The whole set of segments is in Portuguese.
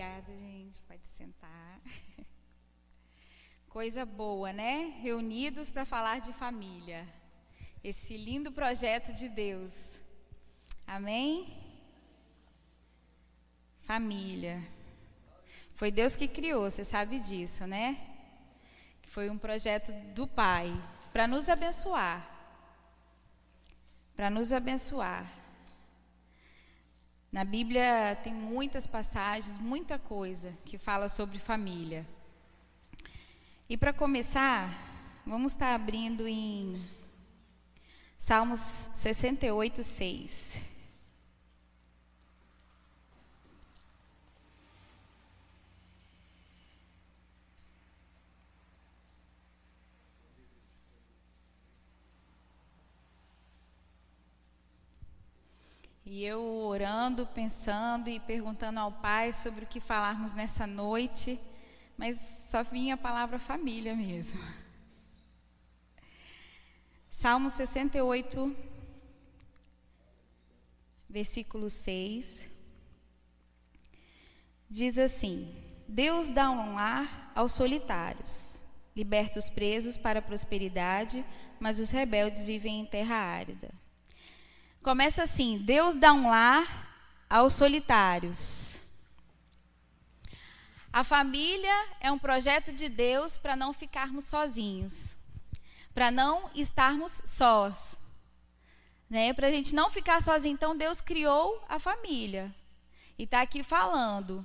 Obrigada, gente. Pode sentar. Coisa boa, né? Reunidos para falar de família. Esse lindo projeto de Deus. Amém? Família. Foi Deus que criou, você sabe disso, né? Foi um projeto do Pai para nos abençoar. Para nos abençoar. Na Bíblia tem muitas passagens, muita coisa que fala sobre família. E para começar, vamos estar abrindo em Salmos 68, 6. E eu orando, pensando e perguntando ao Pai sobre o que falarmos nessa noite mas só vinha a palavra família mesmo. Salmo 68, versículo 6, diz assim: Deus dá um lar aos solitários, liberta os presos para a prosperidade, mas os rebeldes vivem em terra árida. Começa assim: Deus dá um lar aos solitários. A família é um projeto de Deus para não ficarmos sozinhos, para não estarmos sós, né? Para a gente não ficar sozinho. Então Deus criou a família e está aqui falando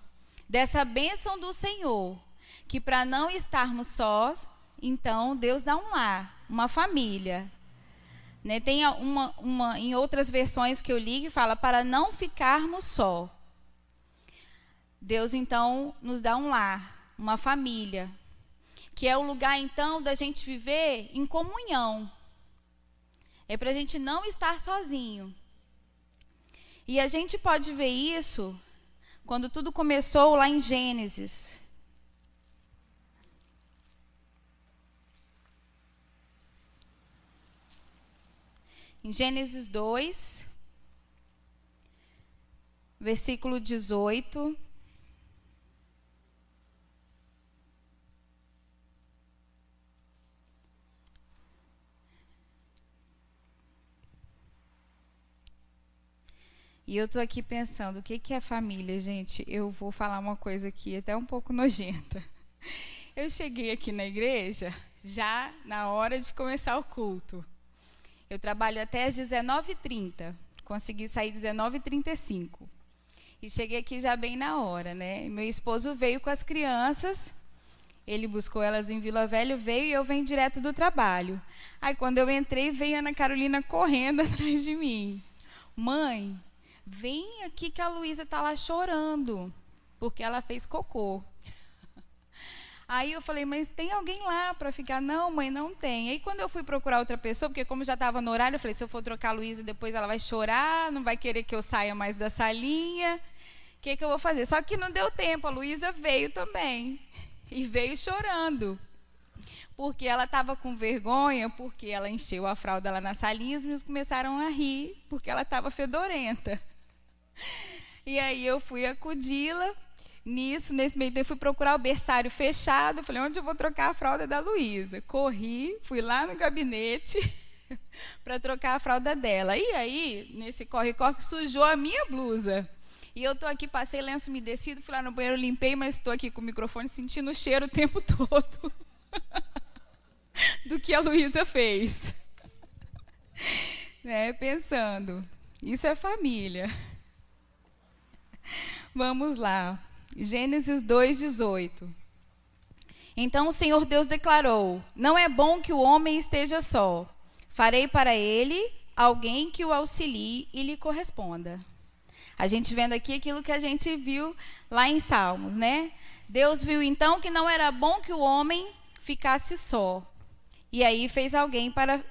dessa bênção do Senhor, que para não estarmos sós, então Deus dá um lar, uma família. Né? Tem uma, uma em outras versões que eu li que fala para não ficarmos só. Deus então nos dá um lar, uma família, que é o lugar então da gente viver em comunhão. É para a gente não estar sozinho. E a gente pode ver isso quando tudo começou lá em Gênesis. Em Gênesis 2, versículo 18. E eu estou aqui pensando, o que, que é família, gente? Eu vou falar uma coisa aqui, até um pouco nojenta. Eu cheguei aqui na igreja já na hora de começar o culto. Eu trabalho até às 19h30. Consegui sair às 19h35. E cheguei aqui já bem na hora, né? Meu esposo veio com as crianças. Ele buscou elas em Vila Velha, veio e eu venho direto do trabalho. Aí quando eu entrei, veio a Ana Carolina correndo atrás de mim. Mãe, Vem aqui que a Luísa está lá chorando, porque ela fez cocô. Aí eu falei, mas tem alguém lá para ficar? Não, mãe, não tem. Aí quando eu fui procurar outra pessoa, porque como já estava no horário, eu falei, se eu for trocar a Luísa, depois ela vai chorar, não vai querer que eu saia mais da salinha. O que, que eu vou fazer? Só que não deu tempo, a Luísa veio também. E veio chorando. Porque ela estava com vergonha, porque ela encheu a fralda lá na salinha e os meninos começaram a rir, porque ela estava fedorenta. E aí eu fui acudi-la. Nisso, nesse meio tempo, fui procurar o berçário fechado. Falei, onde eu vou trocar a fralda da Luísa? Corri, fui lá no gabinete para trocar a fralda dela. E aí, nesse corre-corre, sujou a minha blusa. E eu estou aqui, passei lenço umedecido, fui lá no banheiro, limpei, mas estou aqui com o microfone sentindo o cheiro o tempo todo do que a Luísa fez. Né, pensando, isso é família. Vamos lá. Gênesis 2:18. Então o Senhor Deus declarou: Não é bom que o homem esteja só. Farei para ele alguém que o auxilie e lhe corresponda. A gente vendo aqui aquilo que a gente viu lá em Salmos, né? Deus viu então que não era bom que o homem ficasse só. E aí fez alguém para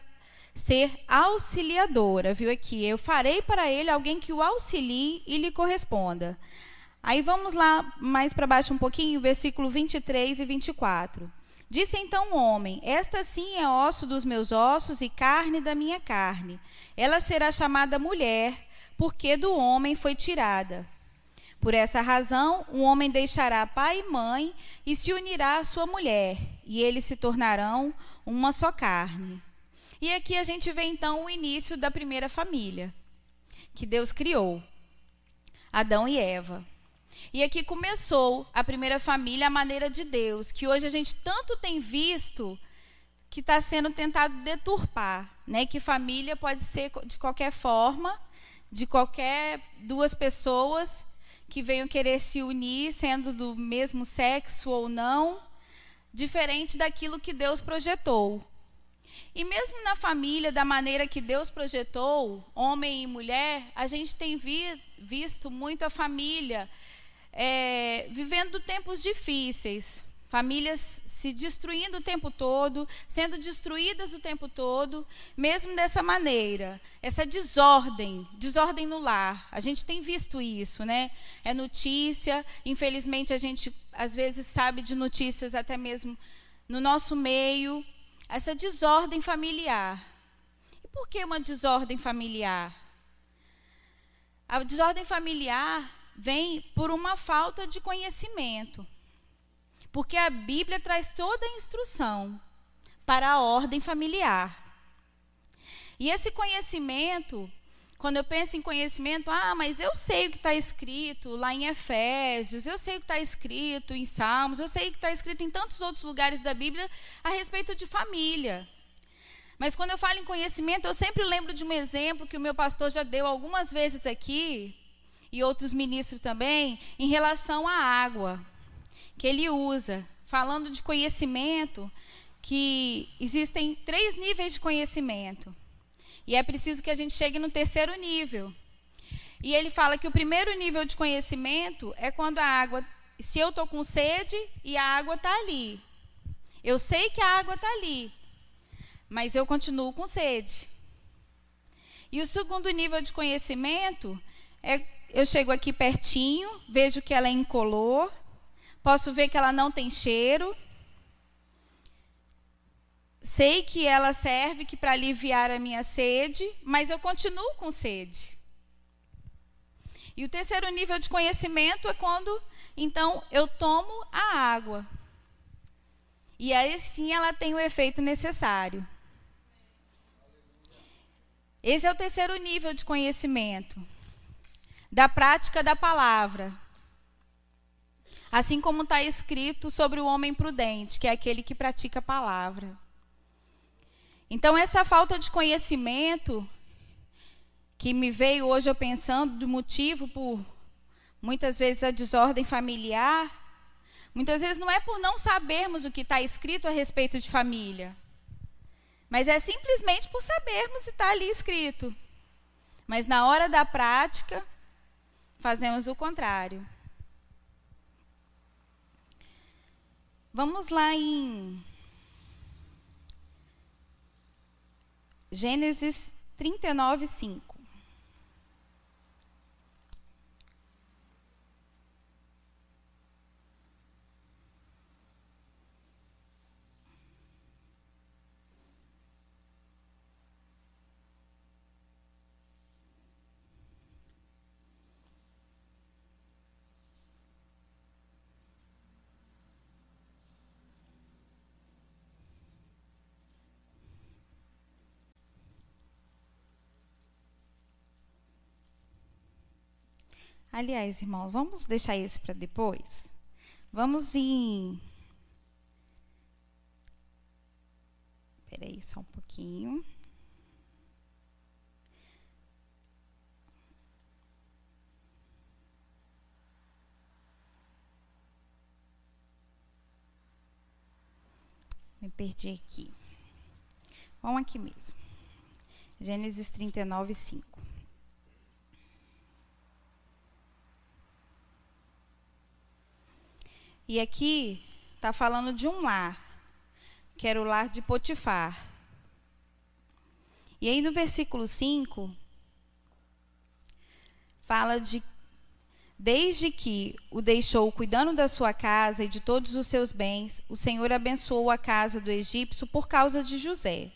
ser auxiliadora, viu aqui? Eu farei para ele alguém que o auxilie e lhe corresponda. Aí vamos lá mais para baixo um pouquinho, versículo 23 e 24. Disse então o homem: Esta sim é osso dos meus ossos e carne da minha carne. Ela será chamada mulher, porque do homem foi tirada. Por essa razão, um homem deixará pai e mãe e se unirá à sua mulher, e eles se tornarão uma só carne. E aqui a gente vê então o início da primeira família que Deus criou: Adão e Eva. E aqui começou a primeira família, a maneira de Deus, que hoje a gente tanto tem visto que está sendo tentado deturpar, né? Que família pode ser de qualquer forma, de qualquer duas pessoas que venham querer se unir, sendo do mesmo sexo ou não, diferente daquilo que Deus projetou. E mesmo na família, da maneira que Deus projetou, homem e mulher, a gente tem vi, visto muito a família é, vivendo tempos difíceis. Famílias se destruindo o tempo todo, sendo destruídas o tempo todo, mesmo dessa maneira. Essa desordem, desordem no lar. A gente tem visto isso, né? É notícia, infelizmente a gente às vezes sabe de notícias até mesmo no nosso meio, essa desordem familiar. E por que uma desordem familiar? A desordem familiar vem por uma falta de conhecimento. Porque a Bíblia traz toda a instrução para a ordem familiar. E esse conhecimento, quando eu penso em conhecimento, ah, mas eu sei o que está escrito lá em Efésios, eu sei o que está escrito em Salmos, eu sei o que está escrito em tantos outros lugares da Bíblia a respeito de família. Mas quando eu falo em conhecimento, eu sempre lembro de um exemplo que o meu pastor já deu algumas vezes aqui, e outros ministros também, em relação à água que ele usa, falando de conhecimento, que existem três níveis de conhecimento. E é preciso que a gente chegue no terceiro nível. E ele fala que o primeiro nível de conhecimento é quando a água, se eu estou com sede e a água está ali. Eu sei que a água está ali, mas eu continuo com sede. E o segundo nível de conhecimento é eu chego aqui pertinho, vejo que ela é incolor, Posso ver que ela não tem cheiro. Sei que ela serve que para aliviar a minha sede, mas eu continuo com sede. E o terceiro nível de conhecimento é quando, então, eu tomo a água. E aí sim ela tem o efeito necessário. Esse é o terceiro nível de conhecimento da prática da palavra. Assim como está escrito sobre o homem prudente, que é aquele que pratica a palavra. Então, essa falta de conhecimento, que me veio hoje eu pensando do motivo por muitas vezes a desordem familiar, muitas vezes não é por não sabermos o que está escrito a respeito de família, mas é simplesmente por sabermos se está ali escrito. Mas na hora da prática, fazemos o contrário. Vamos lá em Gênesis 39, 5. Aliás, irmão, vamos deixar esse para depois? Vamos em. Espera aí só um pouquinho. Me perdi aqui. Vamos aqui mesmo. Gênesis 39, 5. E aqui está falando de um lar, que era o lar de Potifar. E aí no versículo 5, fala de Desde que o deixou cuidando da sua casa e de todos os seus bens, o Senhor abençoou a casa do egípcio por causa de José.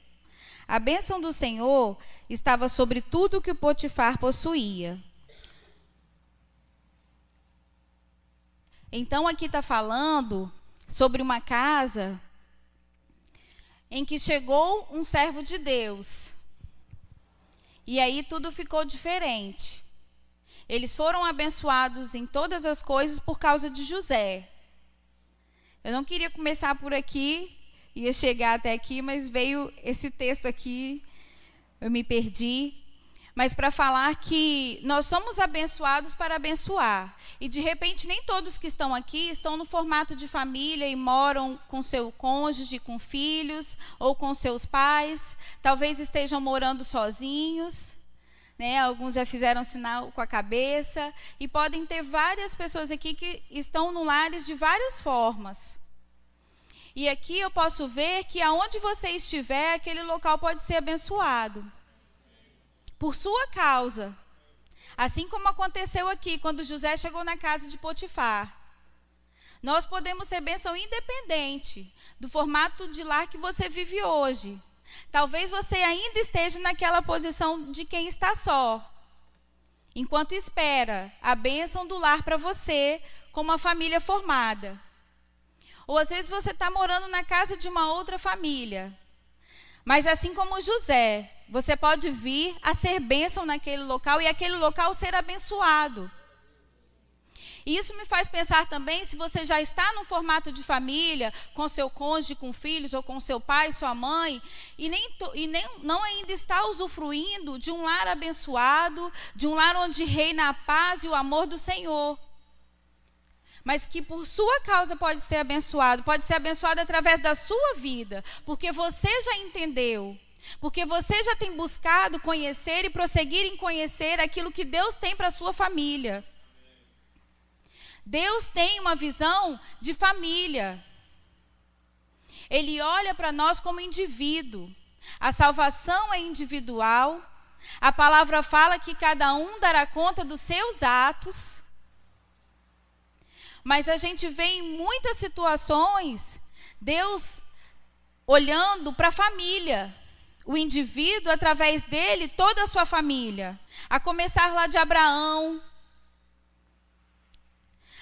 A bênção do Senhor estava sobre tudo que o Potifar possuía. Então aqui está falando sobre uma casa em que chegou um servo de Deus. E aí tudo ficou diferente. Eles foram abençoados em todas as coisas por causa de José. Eu não queria começar por aqui, ia chegar até aqui, mas veio esse texto aqui, eu me perdi mas para falar que nós somos abençoados para abençoar. E de repente nem todos que estão aqui estão no formato de família e moram com seu cônjuge, com filhos ou com seus pais. Talvez estejam morando sozinhos. Né? Alguns já fizeram sinal com a cabeça e podem ter várias pessoas aqui que estão no lares de várias formas. E aqui eu posso ver que aonde você estiver, aquele local pode ser abençoado por sua causa. Assim como aconteceu aqui, quando José chegou na casa de Potifar. Nós podemos ser bênção independente do formato de lar que você vive hoje. Talvez você ainda esteja naquela posição de quem está só. Enquanto espera a bênção do lar para você, com uma família formada. Ou às vezes você está morando na casa de uma outra família. Mas assim como José, você pode vir a ser bênção naquele local e aquele local ser abençoado. E isso me faz pensar também se você já está num formato de família, com seu cônjuge, com filhos, ou com seu pai, sua mãe, e, nem, e nem, não ainda está usufruindo de um lar abençoado, de um lar onde reina a paz e o amor do Senhor. Mas que por sua causa pode ser abençoado, pode ser abençoado através da sua vida, porque você já entendeu porque você já tem buscado conhecer e prosseguir em conhecer aquilo que Deus tem para a sua família. Deus tem uma visão de família. Ele olha para nós como indivíduo. A salvação é individual. A palavra fala que cada um dará conta dos seus atos. Mas a gente vê em muitas situações Deus olhando para a família o indivíduo, através dele, toda a sua família. A começar lá de Abraão.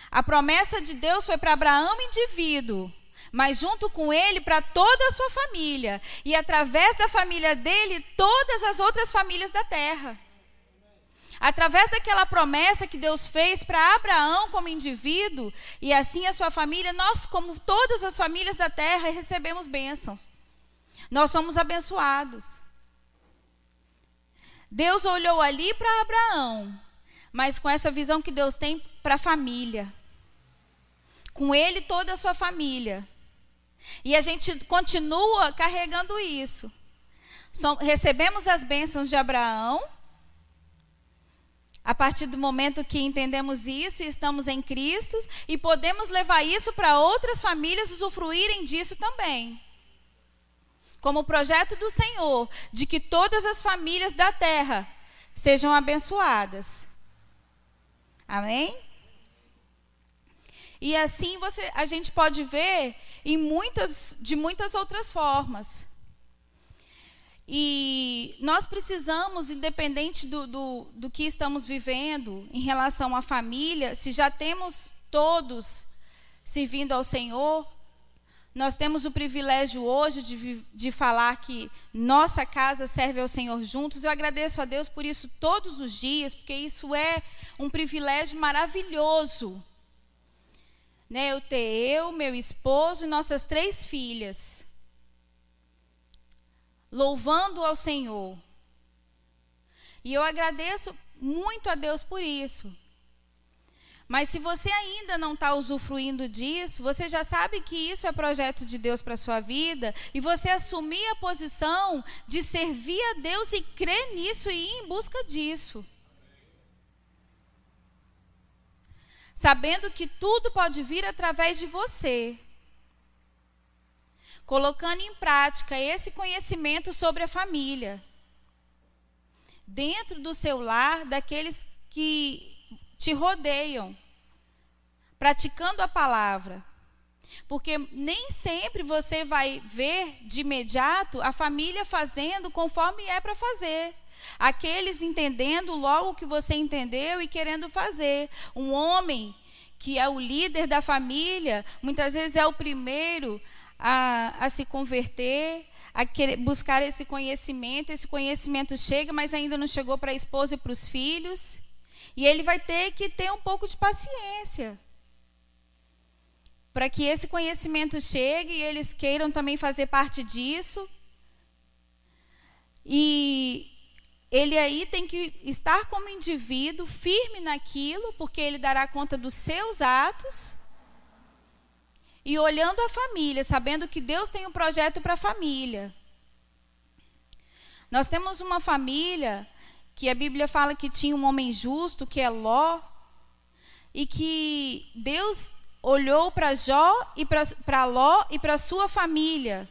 A promessa de Deus foi para Abraão, indivíduo, mas junto com ele para toda a sua família. E através da família dele, todas as outras famílias da terra. Através daquela promessa que Deus fez para Abraão como indivíduo, e assim a sua família, nós, como todas as famílias da terra, recebemos bênçãos. Nós somos abençoados. Deus olhou ali para Abraão, mas com essa visão que Deus tem para a família. Com ele toda a sua família. E a gente continua carregando isso. recebemos as bênçãos de Abraão. A partir do momento que entendemos isso e estamos em Cristo, e podemos levar isso para outras famílias usufruírem disso também como projeto do Senhor, de que todas as famílias da terra sejam abençoadas. Amém? E assim você, a gente pode ver em muitas, de muitas outras formas. E nós precisamos, independente do, do, do que estamos vivendo em relação à família, se já temos todos servindo ao Senhor, nós temos o privilégio hoje de, de falar que nossa casa serve ao Senhor juntos. Eu agradeço a Deus por isso todos os dias, porque isso é um privilégio maravilhoso. Né, eu ter eu, meu esposo e nossas três filhas louvando ao Senhor. E eu agradeço muito a Deus por isso. Mas se você ainda não está usufruindo disso, você já sabe que isso é projeto de Deus para a sua vida, e você assumir a posição de servir a Deus e crer nisso e ir em busca disso. Sabendo que tudo pode vir através de você. Colocando em prática esse conhecimento sobre a família. Dentro do seu lar, daqueles que te rodeiam, praticando a palavra. Porque nem sempre você vai ver de imediato a família fazendo conforme é para fazer. Aqueles entendendo logo o que você entendeu e querendo fazer. Um homem que é o líder da família, muitas vezes é o primeiro a, a se converter, a buscar esse conhecimento. Esse conhecimento chega, mas ainda não chegou para a esposa e para os filhos. E ele vai ter que ter um pouco de paciência para que esse conhecimento chegue e eles queiram também fazer parte disso. E ele aí tem que estar como indivíduo firme naquilo, porque ele dará conta dos seus atos. E olhando a família, sabendo que Deus tem um projeto para a família. Nós temos uma família que a Bíblia fala que tinha um homem justo, que é Ló, e que Deus olhou para Jó e para Ló e para sua família.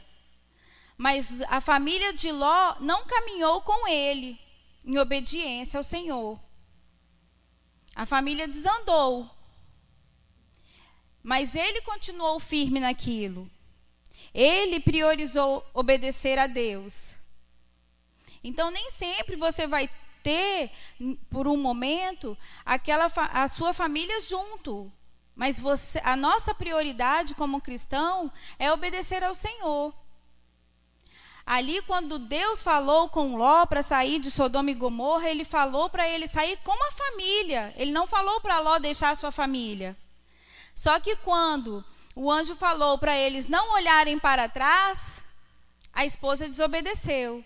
Mas a família de Ló não caminhou com ele em obediência ao Senhor. A família desandou. Mas ele continuou firme naquilo. Ele priorizou obedecer a Deus. Então nem sempre você vai ter por um momento aquela a sua família junto. Mas você, a nossa prioridade como cristão é obedecer ao Senhor. Ali, quando Deus falou com Ló para sair de Sodoma e Gomorra, ele falou para ele sair com a família. Ele não falou para Ló deixar a sua família. Só que quando o anjo falou para eles não olharem para trás, a esposa desobedeceu.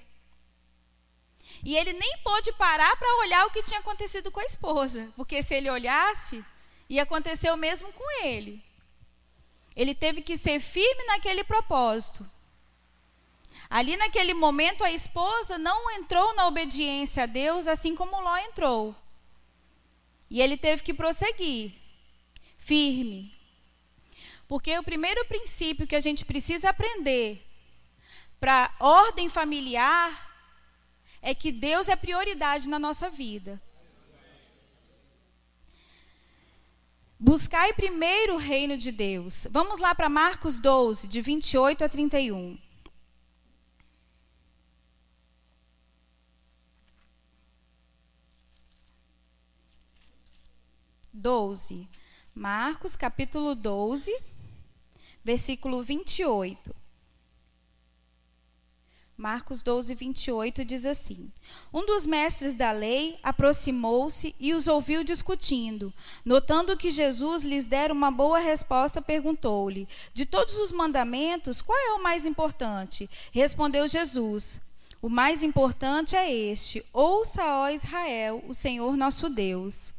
E ele nem pôde parar para olhar o que tinha acontecido com a esposa, porque se ele olhasse, e aconteceu o mesmo com ele. Ele teve que ser firme naquele propósito. Ali naquele momento a esposa não entrou na obediência a Deus assim como Ló entrou. E ele teve que prosseguir, firme. Porque o primeiro princípio que a gente precisa aprender para ordem familiar é que Deus é prioridade na nossa vida. Buscai primeiro o reino de Deus. Vamos lá para Marcos 12, de 28 a 31. Doze. Marcos, capítulo 12, versículo 28. Marcos 12, 28 diz assim: Um dos mestres da lei aproximou-se e os ouviu discutindo. Notando que Jesus lhes dera uma boa resposta, perguntou-lhe: De todos os mandamentos, qual é o mais importante? Respondeu Jesus: O mais importante é este: Ouça, ó Israel, o Senhor nosso Deus.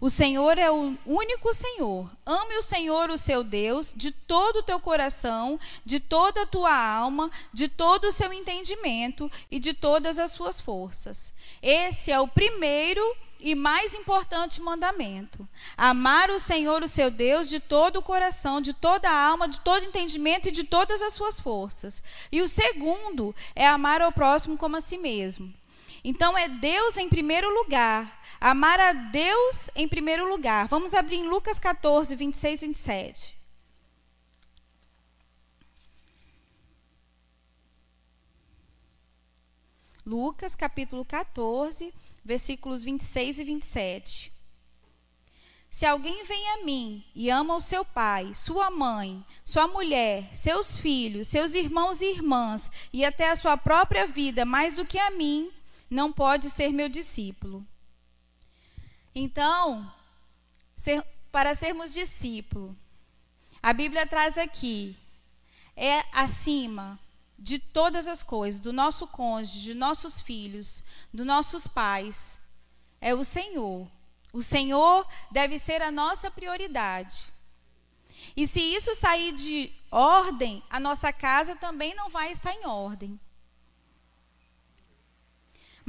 O Senhor é o único Senhor. Ame o Senhor, o seu Deus, de todo o teu coração, de toda a tua alma, de todo o seu entendimento e de todas as suas forças. Esse é o primeiro e mais importante mandamento. Amar o Senhor, o seu Deus, de todo o coração, de toda a alma, de todo entendimento e de todas as suas forças. E o segundo é amar ao próximo como a si mesmo. Então é Deus em primeiro lugar. Amar a Deus em primeiro lugar. Vamos abrir em Lucas 14, 26 e 27. Lucas capítulo 14, versículos 26 e 27. Se alguém vem a mim e ama o seu pai, sua mãe, sua mulher, seus filhos, seus irmãos e irmãs, e até a sua própria vida mais do que a mim, não pode ser meu discípulo. Então, ser, para sermos discípulo, a Bíblia traz aqui, é acima de todas as coisas, do nosso cônjuge, de nossos filhos, dos nossos pais, é o Senhor. O Senhor deve ser a nossa prioridade. E se isso sair de ordem, a nossa casa também não vai estar em ordem.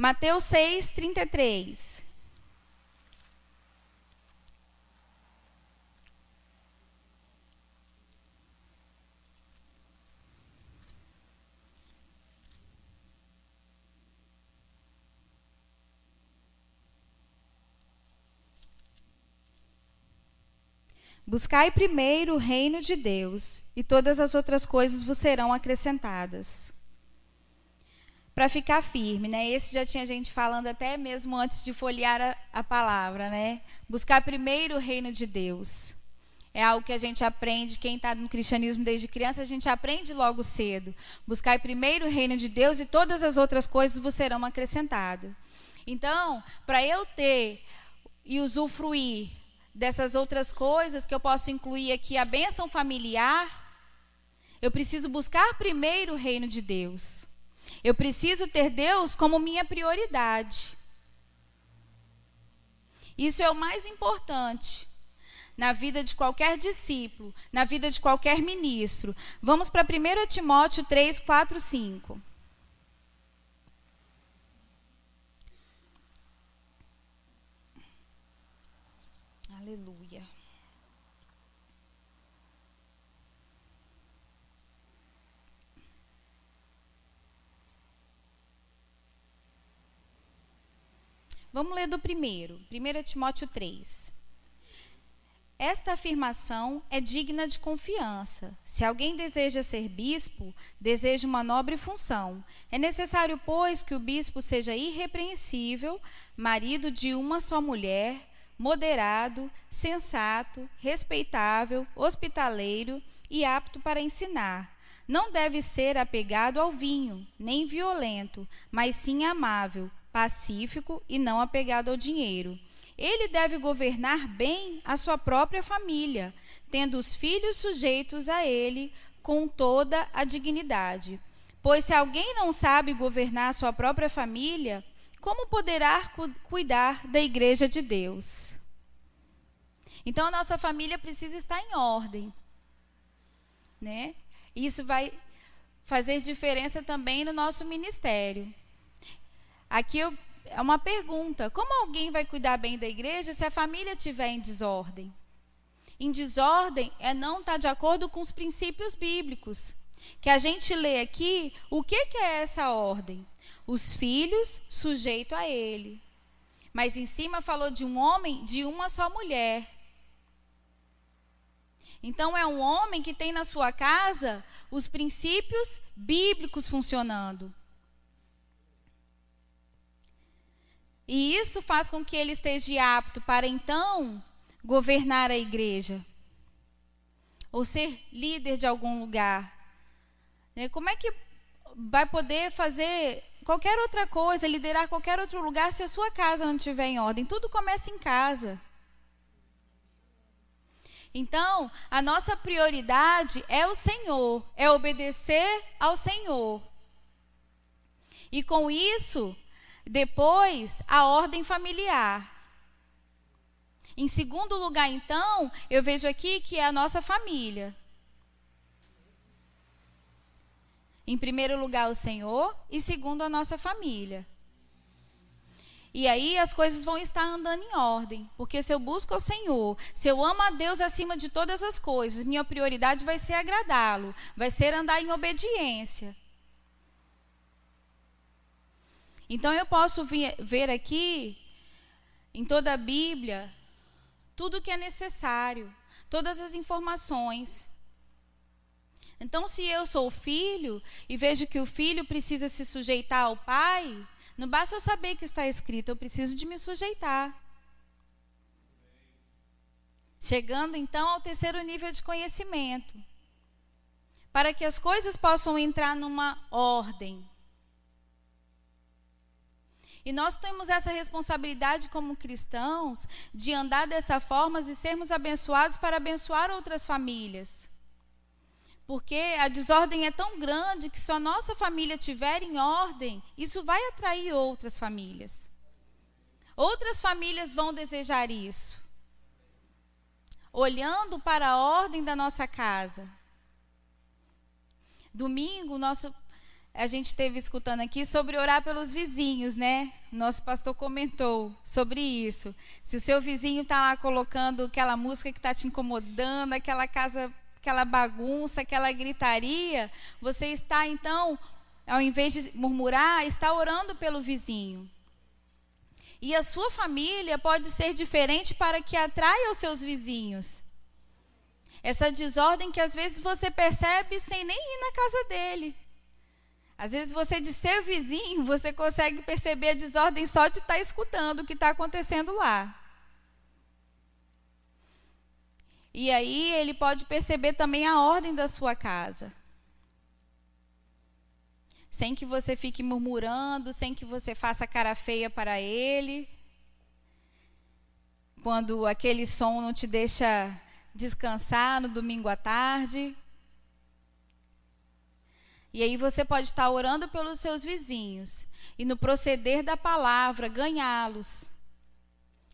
Mateus 6, 33. Buscai primeiro o reino de Deus, e todas as outras coisas vos serão acrescentadas para ficar firme, né? Esse já tinha gente falando até mesmo antes de folhear a, a palavra, né? Buscar primeiro o reino de Deus. É algo que a gente aprende, quem está no cristianismo desde criança, a gente aprende logo cedo. Buscar primeiro o reino de Deus e todas as outras coisas vos serão acrescentadas. Então, para eu ter e usufruir dessas outras coisas que eu posso incluir aqui, a bênção familiar, eu preciso buscar primeiro o reino de Deus. Eu preciso ter Deus como minha prioridade. Isso é o mais importante na vida de qualquer discípulo, na vida de qualquer ministro. Vamos para 1 Timóteo 3, 4, 5. Vamos ler do primeiro, 1 Timóteo 3. Esta afirmação é digna de confiança. Se alguém deseja ser bispo, deseja uma nobre função. É necessário, pois, que o bispo seja irrepreensível, marido de uma só mulher, moderado, sensato, respeitável, hospitaleiro e apto para ensinar. Não deve ser apegado ao vinho, nem violento, mas sim amável, pacífico e não apegado ao dinheiro ele deve governar bem a sua própria família, tendo os filhos sujeitos a ele com toda a dignidade. Pois se alguém não sabe governar a sua própria família, como poderá cu cuidar da igreja de Deus? Então a nossa família precisa estar em ordem, né? Isso vai fazer diferença também no nosso ministério. Aqui eu é uma pergunta: como alguém vai cuidar bem da igreja se a família estiver em desordem? Em desordem é não estar tá de acordo com os princípios bíblicos. Que a gente lê aqui, o que, que é essa ordem? Os filhos sujeito a ele. Mas em cima falou de um homem de uma só mulher. Então é um homem que tem na sua casa os princípios bíblicos funcionando. E isso faz com que ele esteja apto para então governar a igreja ou ser líder de algum lugar. Né? Como é que vai poder fazer qualquer outra coisa, liderar qualquer outro lugar se a sua casa não estiver em ordem? Tudo começa em casa. Então, a nossa prioridade é o Senhor, é obedecer ao Senhor. E com isso, depois, a ordem familiar. Em segundo lugar, então, eu vejo aqui que é a nossa família. Em primeiro lugar, o Senhor, e segundo, a nossa família. E aí as coisas vão estar andando em ordem, porque se eu busco o Senhor, se eu amo a Deus acima de todas as coisas, minha prioridade vai ser agradá-lo, vai ser andar em obediência. Então eu posso ver aqui, em toda a Bíblia, tudo o que é necessário, todas as informações. Então, se eu sou filho e vejo que o filho precisa se sujeitar ao pai, não basta eu saber que está escrito, eu preciso de me sujeitar. Chegando então ao terceiro nível de conhecimento. Para que as coisas possam entrar numa ordem, e nós temos essa responsabilidade como cristãos de andar dessa forma e sermos abençoados para abençoar outras famílias. Porque a desordem é tão grande que se a nossa família estiver em ordem, isso vai atrair outras famílias. Outras famílias vão desejar isso. Olhando para a ordem da nossa casa. Domingo, nosso a gente esteve escutando aqui sobre orar pelos vizinhos, né? Nosso pastor comentou sobre isso. Se o seu vizinho está lá colocando aquela música que está te incomodando, aquela casa, aquela bagunça, aquela gritaria, você está então, ao invés de murmurar, está orando pelo vizinho. E a sua família pode ser diferente para que atraia os seus vizinhos. Essa desordem que às vezes você percebe sem nem ir na casa dele. Às vezes você de ser vizinho, você consegue perceber a desordem só de estar tá escutando o que está acontecendo lá. E aí ele pode perceber também a ordem da sua casa. Sem que você fique murmurando, sem que você faça cara feia para ele. Quando aquele som não te deixa descansar no domingo à tarde. E aí você pode estar orando pelos seus vizinhos e no proceder da palavra ganhá-los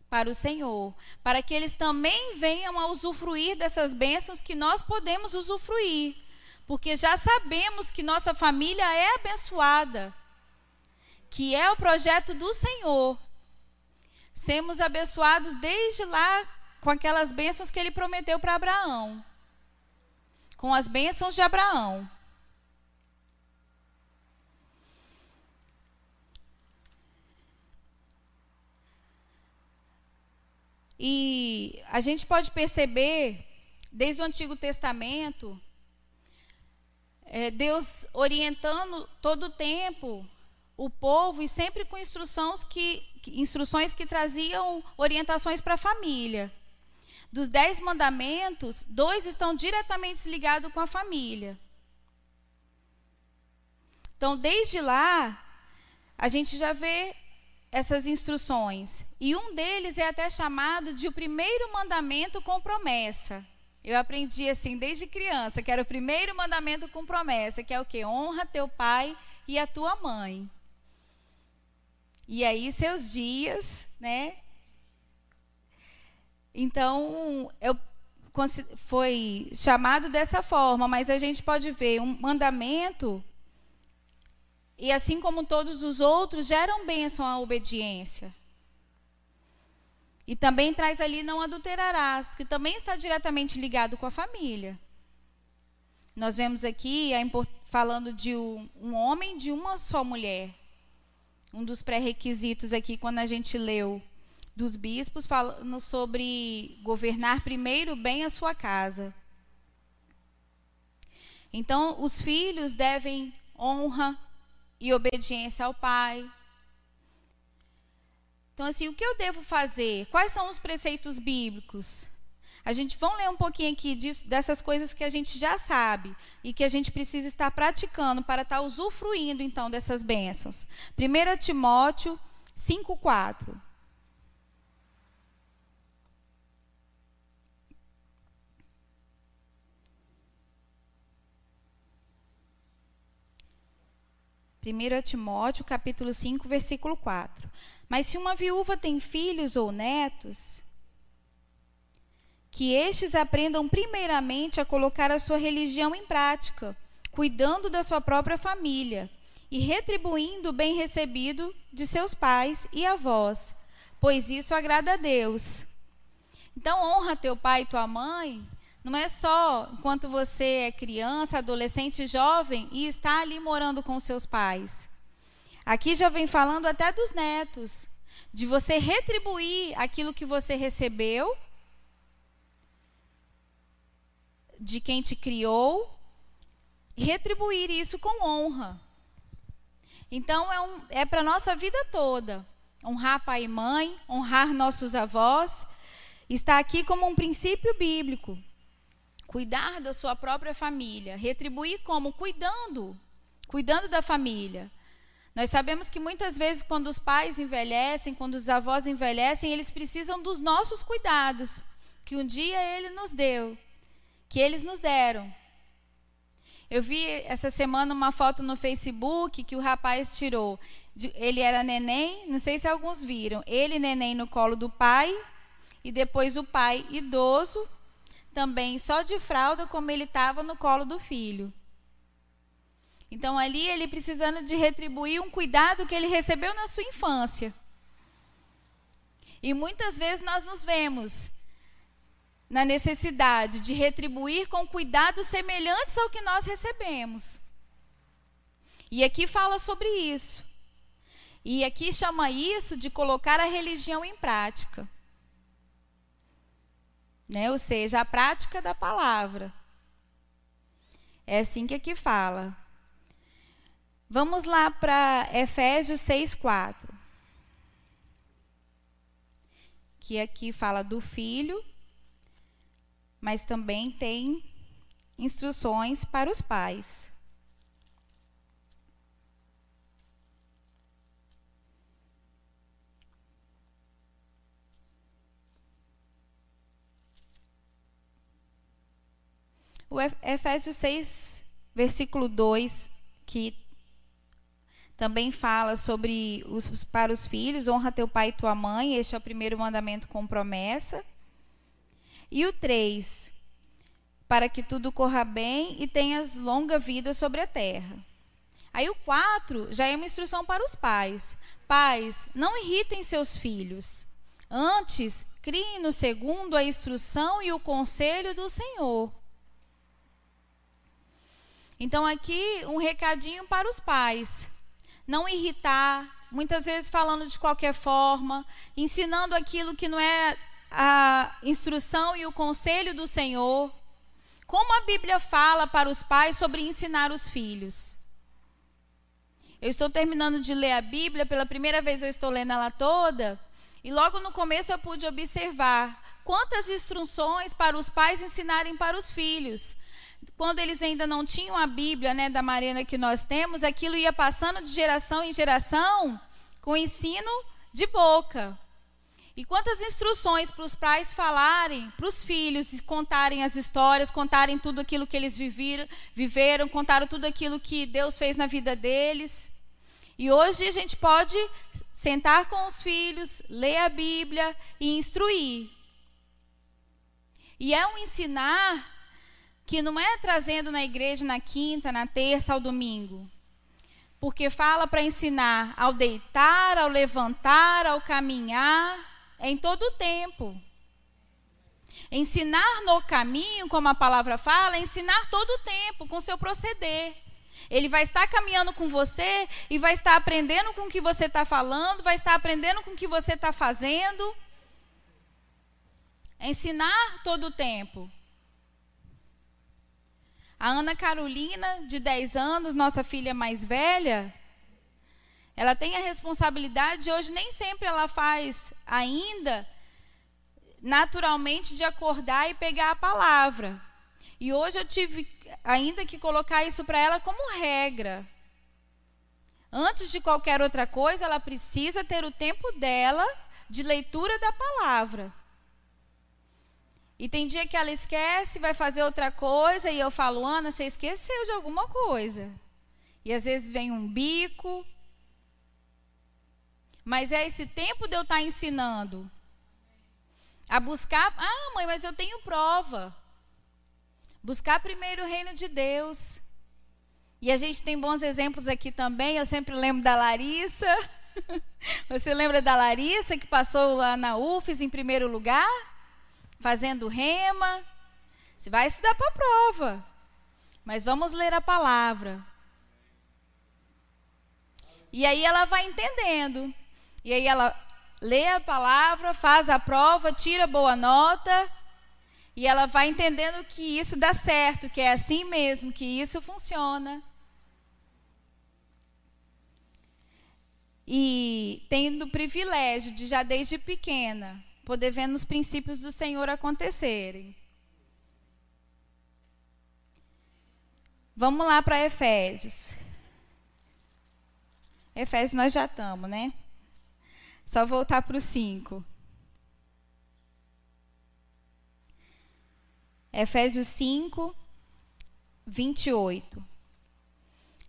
para o Senhor, para que eles também venham a usufruir dessas bênçãos que nós podemos usufruir, porque já sabemos que nossa família é abençoada, que é o projeto do Senhor. Sermos abençoados desde lá com aquelas bênçãos que ele prometeu para Abraão, com as bênçãos de Abraão. E a gente pode perceber, desde o Antigo Testamento, é, Deus orientando todo o tempo o povo e sempre com instruções que, instruções que traziam orientações para a família. Dos dez mandamentos, dois estão diretamente ligados com a família. Então, desde lá, a gente já vê essas instruções. E um deles é até chamado de o primeiro mandamento com promessa. Eu aprendi assim desde criança, que era o primeiro mandamento com promessa, que é o que? Honra teu pai e a tua mãe. E aí seus dias, né? Então, eu foi chamado dessa forma, mas a gente pode ver um mandamento e assim como todos os outros, geram bênção à obediência. E também traz ali não adulterarás, que também está diretamente ligado com a família. Nós vemos aqui falando de um, um homem de uma só mulher. Um dos pré-requisitos aqui, quando a gente leu dos bispos, falando sobre governar primeiro bem a sua casa. Então, os filhos devem honra, e obediência ao Pai. Então, assim, o que eu devo fazer? Quais são os preceitos bíblicos? A gente vamos ler um pouquinho aqui disso, dessas coisas que a gente já sabe e que a gente precisa estar praticando para estar usufruindo então dessas bênçãos. 1 Timóteo 5:4. 1 Timóteo, capítulo 5, versículo 4. Mas se uma viúva tem filhos ou netos, que estes aprendam primeiramente a colocar a sua religião em prática, cuidando da sua própria família e retribuindo o bem recebido de seus pais e avós, pois isso agrada a Deus. Então honra teu pai e tua mãe não é só enquanto você é criança, adolescente, jovem e está ali morando com seus pais. Aqui já vem falando até dos netos, de você retribuir aquilo que você recebeu de quem te criou, retribuir isso com honra. Então é, um, é para nossa vida toda. Honrar pai e mãe, honrar nossos avós, está aqui como um princípio bíblico cuidar da sua própria família, retribuir como cuidando, cuidando da família. Nós sabemos que muitas vezes quando os pais envelhecem, quando os avós envelhecem, eles precisam dos nossos cuidados, que um dia ele nos deu, que eles nos deram. Eu vi essa semana uma foto no Facebook que o rapaz tirou. Ele era neném, não sei se alguns viram. Ele neném no colo do pai e depois o pai idoso também só de fralda, como ele estava no colo do filho. Então, ali, ele precisando de retribuir um cuidado que ele recebeu na sua infância. E muitas vezes nós nos vemos na necessidade de retribuir com cuidados semelhantes ao que nós recebemos. E aqui fala sobre isso. E aqui chama isso de colocar a religião em prática né? ou seja, a prática da palavra. É assim que aqui fala. Vamos lá para Efésios 6,4. Que aqui fala do filho. mas também tem instruções para os pais. O Efésios 6, versículo 2, que também fala sobre os para os filhos, honra teu pai e tua mãe, este é o primeiro mandamento com promessa. E o 3, para que tudo corra bem e tenhas longa vida sobre a terra. Aí o 4 já é uma instrução para os pais. Pais, não irritem seus filhos. Antes, criem no segundo a instrução e o conselho do Senhor. Então, aqui, um recadinho para os pais. Não irritar, muitas vezes falando de qualquer forma, ensinando aquilo que não é a instrução e o conselho do Senhor. Como a Bíblia fala para os pais sobre ensinar os filhos? Eu estou terminando de ler a Bíblia, pela primeira vez eu estou lendo ela toda, e logo no começo eu pude observar quantas instruções para os pais ensinarem para os filhos quando eles ainda não tinham a Bíblia, né, da maneira que nós temos, aquilo ia passando de geração em geração com ensino de boca. E quantas instruções para os pais falarem, para os filhos contarem as histórias, contarem tudo aquilo que eles viviram, viveram, contaram tudo aquilo que Deus fez na vida deles. E hoje a gente pode sentar com os filhos, ler a Bíblia e instruir. E é um ensinar que não é trazendo na igreja na quinta, na terça, ao domingo. Porque fala para ensinar ao deitar, ao levantar, ao caminhar, é em todo o tempo. Ensinar no caminho, como a palavra fala, é ensinar todo o tempo, com seu proceder. Ele vai estar caminhando com você e vai estar aprendendo com o que você está falando, vai estar aprendendo com o que você está fazendo. É ensinar todo o tempo. A Ana Carolina, de 10 anos, nossa filha mais velha, ela tem a responsabilidade, hoje nem sempre ela faz ainda naturalmente de acordar e pegar a palavra. E hoje eu tive ainda que colocar isso para ela como regra. Antes de qualquer outra coisa, ela precisa ter o tempo dela de leitura da palavra. E tem dia que ela esquece, vai fazer outra coisa, e eu falo, Ana, você esqueceu de alguma coisa. E às vezes vem um bico. Mas é esse tempo de eu estar ensinando. A buscar, ah, mãe, mas eu tenho prova. Buscar primeiro o reino de Deus. E a gente tem bons exemplos aqui também. Eu sempre lembro da Larissa. Você lembra da Larissa que passou lá na UFES em primeiro lugar? Fazendo rema. Você vai estudar para a prova. Mas vamos ler a palavra. E aí ela vai entendendo. E aí ela lê a palavra, faz a prova, tira boa nota. E ela vai entendendo que isso dá certo, que é assim mesmo, que isso funciona. E tendo o privilégio de já desde pequena poder ver os princípios do Senhor acontecerem. Vamos lá para Efésios. Efésios nós já estamos, né? Só voltar para o 5. Efésios 5, 28.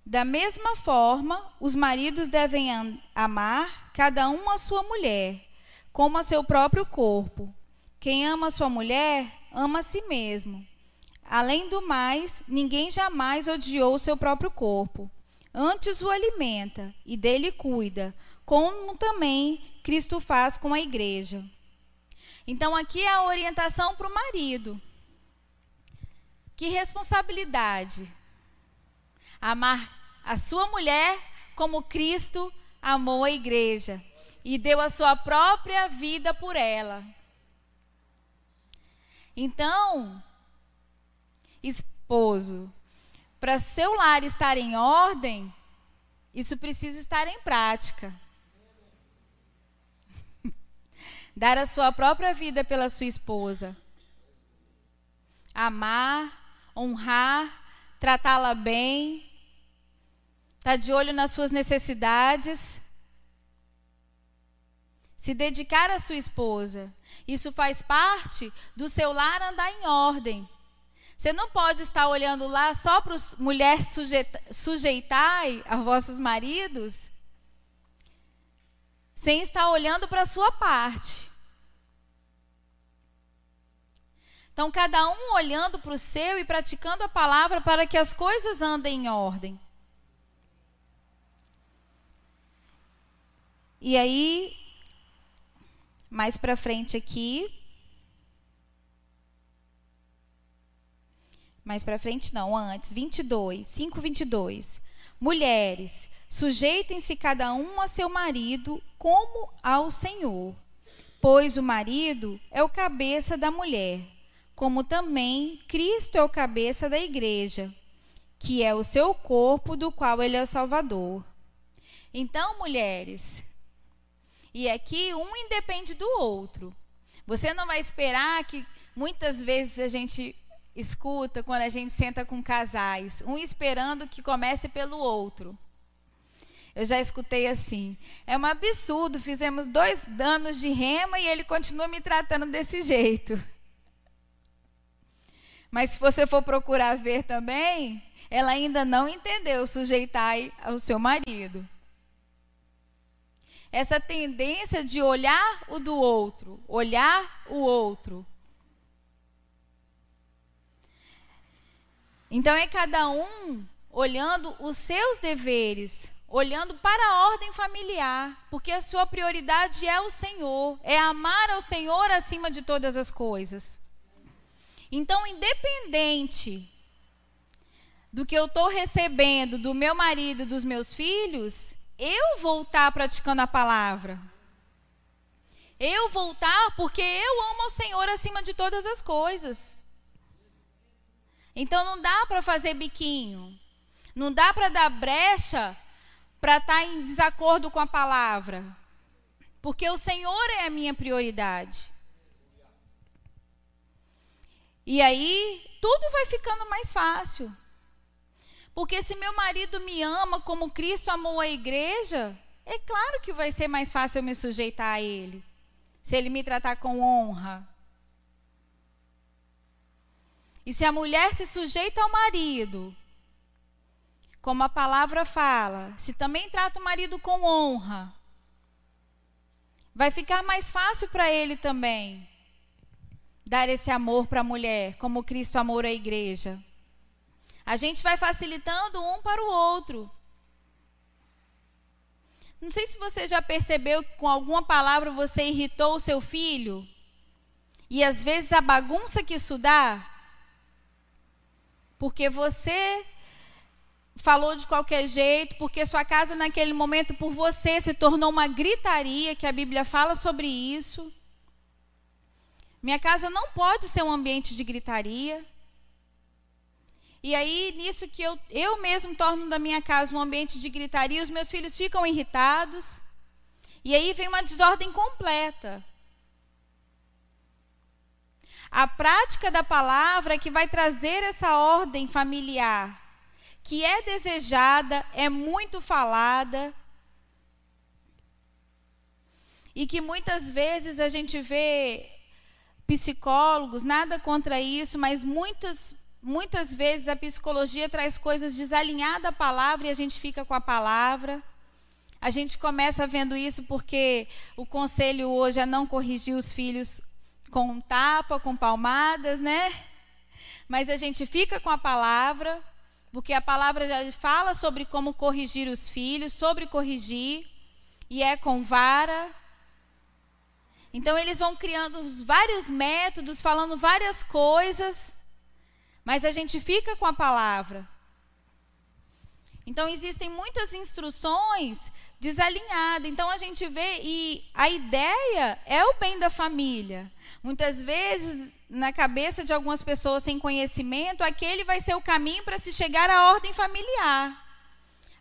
Da mesma forma, os maridos devem amar cada um a sua mulher, como a seu próprio corpo. Quem ama sua mulher, ama a si mesmo. Além do mais, ninguém jamais odiou seu próprio corpo. Antes o alimenta e dele cuida, como também Cristo faz com a igreja. Então, aqui é a orientação para o marido. Que responsabilidade! Amar a sua mulher como Cristo amou a igreja e deu a sua própria vida por ela. Então, esposo, para seu lar estar em ordem, isso precisa estar em prática. Dar a sua própria vida pela sua esposa. amar, honrar, tratá-la bem, estar tá de olho nas suas necessidades, se dedicar à sua esposa. Isso faz parte do seu lar andar em ordem. Você não pode estar olhando lá só para os mulheres sujeita, sujeitai a vossos maridos, sem estar olhando para a sua parte. Então, cada um olhando para o seu e praticando a palavra para que as coisas andem em ordem. E aí, mais para frente aqui. Mais para frente não, antes, 22, 5, 22. Mulheres, sujeitem-se cada um a seu marido como ao Senhor, pois o marido é o cabeça da mulher como também Cristo é o cabeça da igreja, que é o seu corpo, do qual ele é o Salvador. Então, mulheres, e aqui um independe do outro. Você não vai esperar que muitas vezes a gente escuta quando a gente senta com casais, um esperando que comece pelo outro. Eu já escutei assim. É um absurdo, fizemos dois danos de rema e ele continua me tratando desse jeito. Mas se você for procurar ver também, ela ainda não entendeu sujeitar ao seu marido. Essa tendência de olhar o do outro, olhar o outro. Então é cada um olhando os seus deveres, olhando para a ordem familiar, porque a sua prioridade é o Senhor, é amar ao Senhor acima de todas as coisas. Então, independente do que eu estou recebendo do meu marido, dos meus filhos, eu vou estar praticando a palavra. Eu voltar porque eu amo ao Senhor acima de todas as coisas. Então não dá para fazer biquinho. Não dá para dar brecha para estar tá em desacordo com a palavra. Porque o Senhor é a minha prioridade. E aí tudo vai ficando mais fácil. Porque se meu marido me ama como Cristo amou a igreja, é claro que vai ser mais fácil eu me sujeitar a ele. Se ele me tratar com honra. E se a mulher se sujeita ao marido, como a palavra fala, se também trata o marido com honra, vai ficar mais fácil para ele também dar esse amor para a mulher, como Cristo amou a igreja. A gente vai facilitando um para o outro. Não sei se você já percebeu que com alguma palavra você irritou o seu filho. E às vezes a bagunça que isso dá, porque você falou de qualquer jeito, porque sua casa naquele momento por você se tornou uma gritaria, que a Bíblia fala sobre isso. Minha casa não pode ser um ambiente de gritaria. E aí, nisso que eu, eu mesmo torno da minha casa um ambiente de gritaria, os meus filhos ficam irritados. E aí vem uma desordem completa. A prática da palavra é que vai trazer essa ordem familiar, que é desejada, é muito falada, e que muitas vezes a gente vê psicólogos, nada contra isso, mas muitas, muitas vezes a psicologia traz coisas desalinhadas à palavra e a gente fica com a palavra. A gente começa vendo isso porque o conselho hoje é não corrigir os filhos com tapa, com palmadas, né? Mas a gente fica com a palavra, porque a palavra já fala sobre como corrigir os filhos, sobre corrigir, e é com vara, então eles vão criando vários métodos, falando várias coisas, mas a gente fica com a palavra. Então existem muitas instruções desalinhadas. Então a gente vê e a ideia é o bem da família. Muitas vezes, na cabeça de algumas pessoas sem conhecimento, aquele vai ser o caminho para se chegar à ordem familiar.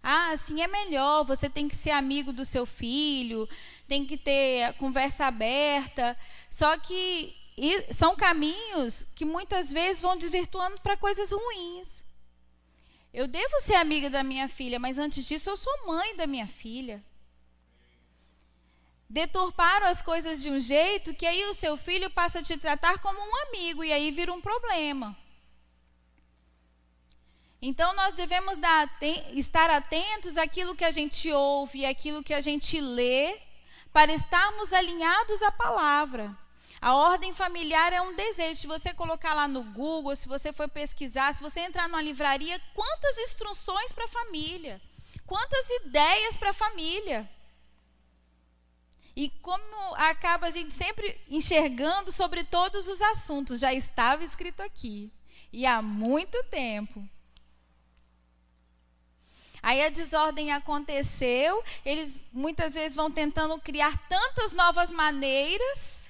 Ah, assim é melhor, você tem que ser amigo do seu filho, tem que ter a conversa aberta. Só que e são caminhos que muitas vezes vão desvirtuando para coisas ruins. Eu devo ser amiga da minha filha, mas antes disso eu sou mãe da minha filha. Deturparam as coisas de um jeito que aí o seu filho passa a te tratar como um amigo e aí vira um problema. Então nós devemos dar, estar atentos àquilo que a gente ouve àquilo que a gente lê, para estarmos alinhados à palavra. A ordem familiar é um desejo. Se você colocar lá no Google, se você for pesquisar, se você entrar numa livraria, quantas instruções para a família, quantas ideias para a família. E como acaba a gente sempre enxergando sobre todos os assuntos, já estava escrito aqui. E há muito tempo. Aí a desordem aconteceu, eles muitas vezes vão tentando criar tantas novas maneiras.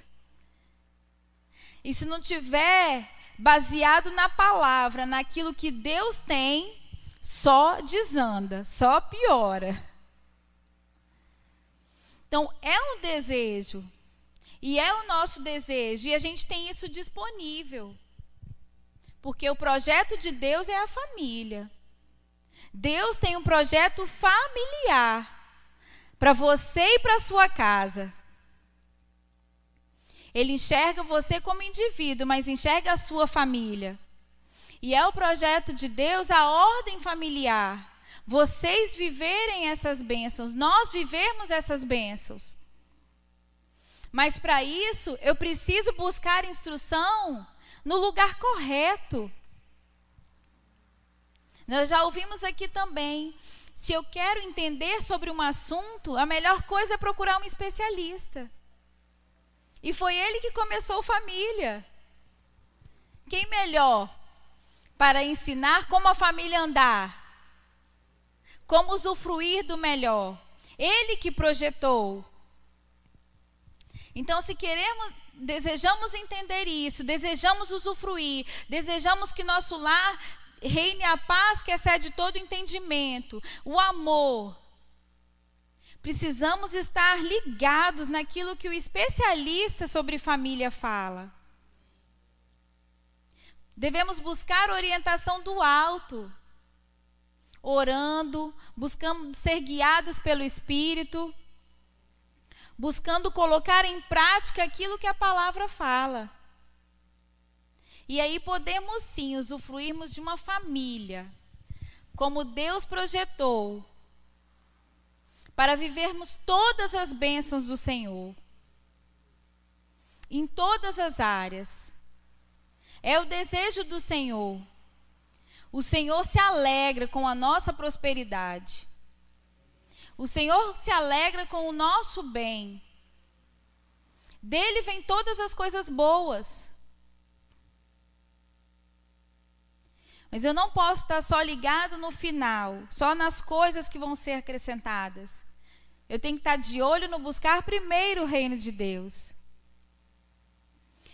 E se não tiver baseado na palavra, naquilo que Deus tem, só desanda, só piora. Então, é um desejo. E é o nosso desejo. E a gente tem isso disponível. Porque o projeto de Deus é a família. Deus tem um projeto familiar para você e para sua casa. Ele enxerga você como indivíduo, mas enxerga a sua família. E é o projeto de Deus a ordem familiar. Vocês viverem essas bênçãos, nós vivemos essas bênçãos. Mas para isso, eu preciso buscar instrução no lugar correto. Nós já ouvimos aqui também. Se eu quero entender sobre um assunto, a melhor coisa é procurar um especialista. E foi ele que começou família. Quem melhor para ensinar como a família andar? Como usufruir do melhor? Ele que projetou. Então, se queremos, desejamos entender isso, desejamos usufruir, desejamos que nosso lar reine a paz que excede todo entendimento, o amor. Precisamos estar ligados naquilo que o especialista sobre família fala. Devemos buscar orientação do alto, orando, buscando ser guiados pelo Espírito, buscando colocar em prática aquilo que a palavra fala. E aí podemos sim usufruirmos de uma família, como Deus projetou, para vivermos todas as bênçãos do Senhor, em todas as áreas. É o desejo do Senhor. O Senhor se alegra com a nossa prosperidade. O Senhor se alegra com o nosso bem. Dele vem todas as coisas boas. Mas eu não posso estar só ligado no final, só nas coisas que vão ser acrescentadas. Eu tenho que estar de olho no buscar primeiro o reino de Deus.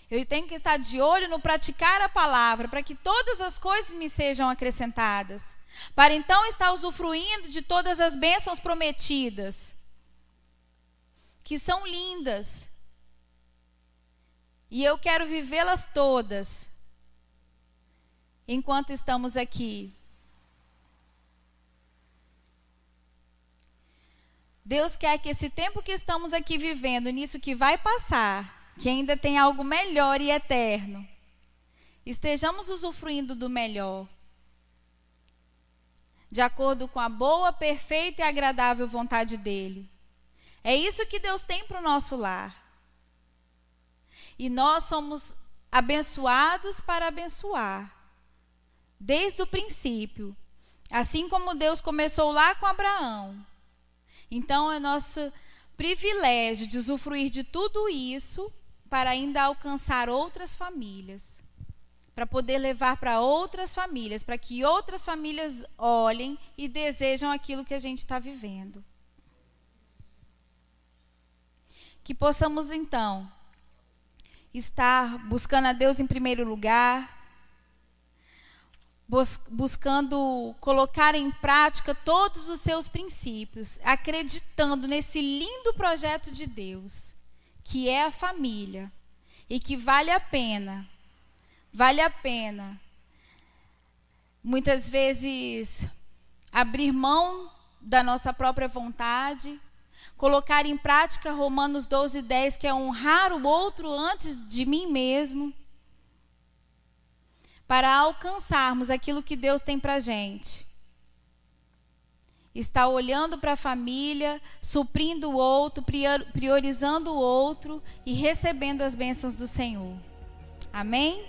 Eu tenho que estar de olho no praticar a palavra, para que todas as coisas me sejam acrescentadas. Para então estar usufruindo de todas as bênçãos prometidas, que são lindas. E eu quero vivê-las todas enquanto estamos aqui. Deus quer que esse tempo que estamos aqui vivendo, nisso que vai passar, que ainda tem algo melhor e eterno, estejamos usufruindo do melhor, de acordo com a boa, perfeita e agradável vontade dEle. É isso que Deus tem para o nosso lar. E nós somos abençoados para abençoar desde o princípio. Assim como Deus começou lá com Abraão. Então é nosso privilégio de usufruir de tudo isso para ainda alcançar outras famílias. Para poder levar para outras famílias, para que outras famílias olhem e desejam aquilo que a gente está vivendo. Que possamos então estar buscando a Deus em primeiro lugar, buscando colocar em prática todos os seus princípios, acreditando nesse lindo projeto de Deus, que é a família, e que vale a pena, vale a pena, muitas vezes, abrir mão da nossa própria vontade, colocar em prática Romanos 12, 10, que é honrar o outro antes de mim mesmo, para alcançarmos aquilo que Deus tem para a gente. Está olhando para a família, suprindo o outro, priorizando o outro e recebendo as bênçãos do Senhor. Amém?